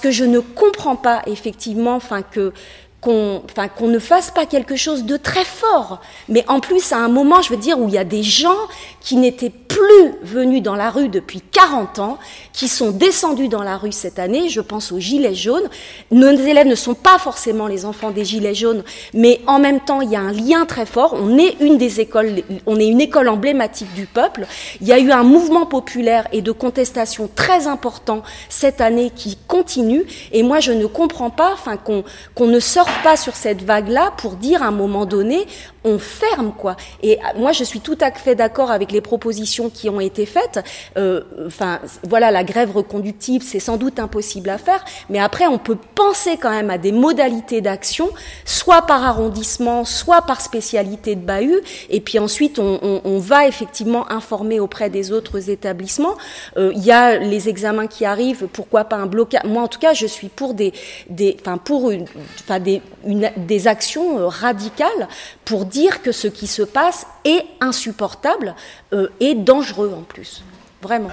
que je ne comprends pas effectivement, enfin que qu'on enfin, qu'on ne fasse pas quelque chose de très fort. Mais en plus, à un moment, je veux dire, où il y a des gens qui n'étaient plus venus dans la rue depuis 40 ans, qui sont descendus dans la rue cette année, je pense aux Gilets jaunes. Nos élèves ne sont pas forcément les enfants des Gilets jaunes, mais en même temps, il y a un lien très fort. On est une des écoles, on est une école emblématique du peuple. Il y a eu un mouvement populaire et de contestation très important cette année qui continue. Et moi, je ne comprends pas, enfin, qu'on qu'on ne sorte pas sur cette vague-là pour dire à un moment donné, on ferme quoi. Et moi, je suis tout à fait d'accord avec les propositions qui ont été faites. Euh, enfin, voilà, la grève reconductible, c'est sans doute impossible à faire, mais après, on peut penser quand même à des modalités d'action, soit par arrondissement, soit par spécialité de bahut, et puis ensuite, on va effectivement informer auprès des autres établissements. Euh, il y a les examens qui arrivent, pourquoi pas un blocage. Moi, en tout cas, je suis pour des, des, enfin, pour une, enfin, des, des actions euh, radicales pour dire que ce qui se passe est insupportable euh, et dangereux en plus. Vraiment.